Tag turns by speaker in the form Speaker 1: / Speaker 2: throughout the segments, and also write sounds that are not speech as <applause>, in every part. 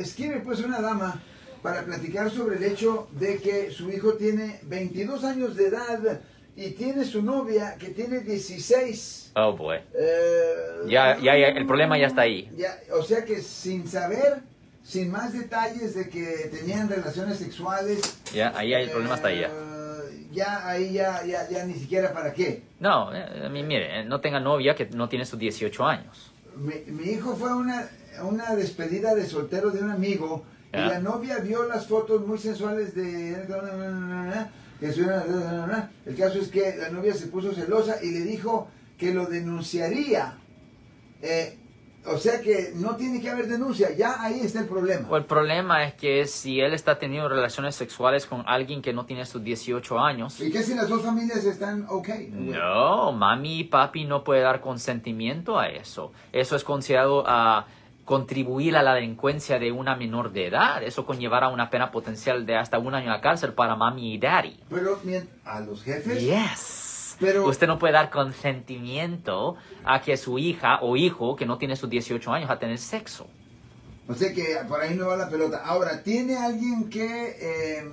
Speaker 1: escribe pues una dama para platicar sobre el hecho de que su hijo tiene 22 años de edad y tiene su novia que tiene 16.
Speaker 2: Oh boy.
Speaker 1: Eh,
Speaker 2: Ya, ya, ya, el problema ya está ahí.
Speaker 1: ya, o sea que sin saber, sin más detalles de que tenían relaciones sexuales.
Speaker 2: Ya, ahí el problema está ahí ya.
Speaker 1: eh, Ya, ahí ya, ya, ya ni siquiera para qué.
Speaker 2: No, eh, mire, no tenga novia que no tiene sus 18 años.
Speaker 1: Mi, mi hijo fue a una, una despedida de soltero de un amigo y la novia vio las fotos muy sensuales de... El caso es que la novia se puso celosa y le dijo que lo denunciaría. Eh, o sea que no tiene que haber denuncia, ya ahí está el problema.
Speaker 2: O el problema es que si él está teniendo relaciones sexuales con alguien que no tiene sus 18 años,
Speaker 1: ¿Y qué si las dos familias están ok?
Speaker 2: no, mami y papi no puede dar consentimiento a eso. Eso es considerado a contribuir a la delincuencia de una menor de edad. Eso conllevará una pena potencial de hasta un año la cárcel para mami y daddy.
Speaker 1: Pero a los jefes...
Speaker 2: Yes.
Speaker 1: Pero-
Speaker 2: Usted no puede dar consentimiento a que su hija o hijo que no tiene sus 18 años a tener sexo.
Speaker 1: O sea que por ahí no va la pelota. Ahora, ¿tiene alguien que eh,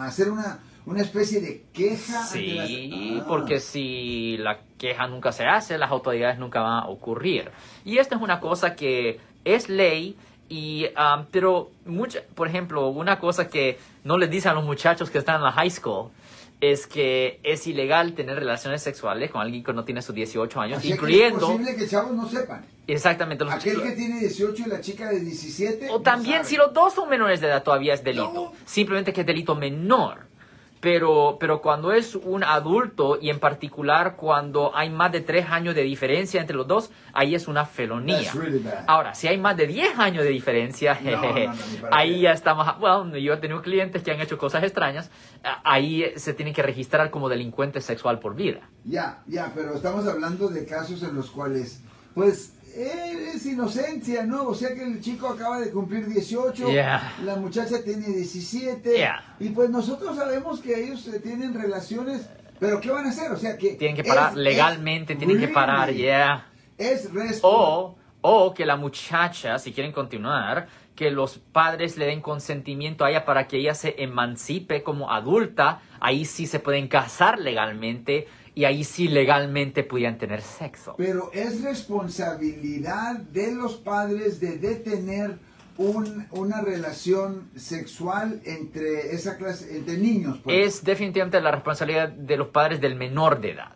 Speaker 1: hacer una, una especie de queja?
Speaker 2: Sí,
Speaker 1: las- Ah.
Speaker 2: porque si la queja nunca se hace, las autoridades nunca van a ocurrir. Y esto es una cosa que es ley, y, um, pero, mucha, por ejemplo, una cosa que no les dicen a los muchachos que están en la high school es que es ilegal tener relaciones sexuales con alguien que no tiene sus 18 años,
Speaker 1: Así que
Speaker 2: incluyendo
Speaker 1: es posible que chavos no sepan.
Speaker 2: exactamente los
Speaker 1: Aquel que tiene 18 y la chica de 17.
Speaker 2: O
Speaker 1: no
Speaker 2: también
Speaker 1: sabe.
Speaker 2: si los dos son menores de edad todavía es delito.
Speaker 1: No.
Speaker 2: Simplemente que es delito menor. Pero, pero cuando es un adulto y en particular cuando hay más de tres años de diferencia entre los dos, ahí es una felonía.
Speaker 1: Really.
Speaker 2: Ahora, si hay más de 10 años de diferencia,
Speaker 1: No, no, no, <laughs>
Speaker 2: ahí ya estamos, bueno, yo he tenido clientes que han hecho cosas extrañas, ahí se tienen que registrar como delincuente sexual por vida.
Speaker 1: Ya, ya, pero estamos hablando de casos en los cuales, pues, es inocencia, ¿no? O sea que el chico acaba de cumplir 18,
Speaker 2: Yeah.
Speaker 1: la muchacha tiene 17,
Speaker 2: Yeah.
Speaker 1: y pues nosotros sabemos que ellos eh, tienen relaciones, pero ¿qué van a hacer? O sea que...
Speaker 2: Tienen que parar
Speaker 1: es-
Speaker 2: legalmente,
Speaker 1: es
Speaker 2: tienen que parar,
Speaker 1: really-
Speaker 2: yeah.
Speaker 1: Es.
Speaker 2: O, o que la muchacha, si quieren continuar, que los padres le den consentimiento a ella para que ella se emancipe como adulta, ahí sí se pueden casar legalmente y ahí sí legalmente pudieran tener sexo.
Speaker 1: Pero es responsabilidad de los padres de detener un- una relación sexual entre esa clase, entre niños. pues.
Speaker 2: Es definitivamente la responsabilidad de los padres del menor de edad.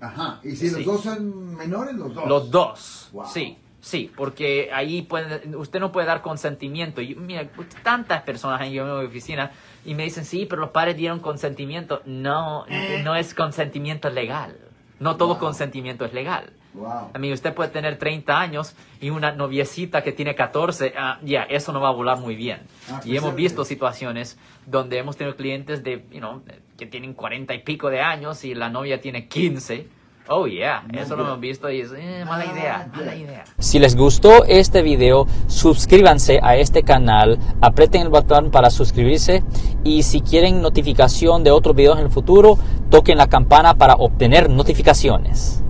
Speaker 1: Ajá. Y si
Speaker 2: Sí.
Speaker 1: los dos son menores, los dos.
Speaker 2: Los dos.
Speaker 1: Wow.
Speaker 2: Sí, sí, porque ahí pueden, usted no puede dar consentimiento. Y, mira, tantas personas en mi oficina y me dicen, sí, pero los padres dieron consentimiento. No,
Speaker 1: Eh.
Speaker 2: no es consentimiento legal. No todo
Speaker 1: Wow.
Speaker 2: consentimiento es legal.
Speaker 1: Wow.
Speaker 2: A mí, usted puede tener 30 años y una noviecita que tiene 14, ah, ya, eso no va a volar muy bien.
Speaker 1: Ah,
Speaker 2: y hemos visto situaciones donde hemos tenido clientes de, you know, que tienen 40 y pico de años y la novia tiene 15. Oh, yeah, eso lo hemos visto y es eh, mala
Speaker 1: Ah,
Speaker 2: idea, mala idea.
Speaker 3: Si les gustó este video, suscríbanse a este canal, aprieten el botón para suscribirse y si quieren notificación de otros videos en el futuro, toquen la campana para obtener notificaciones.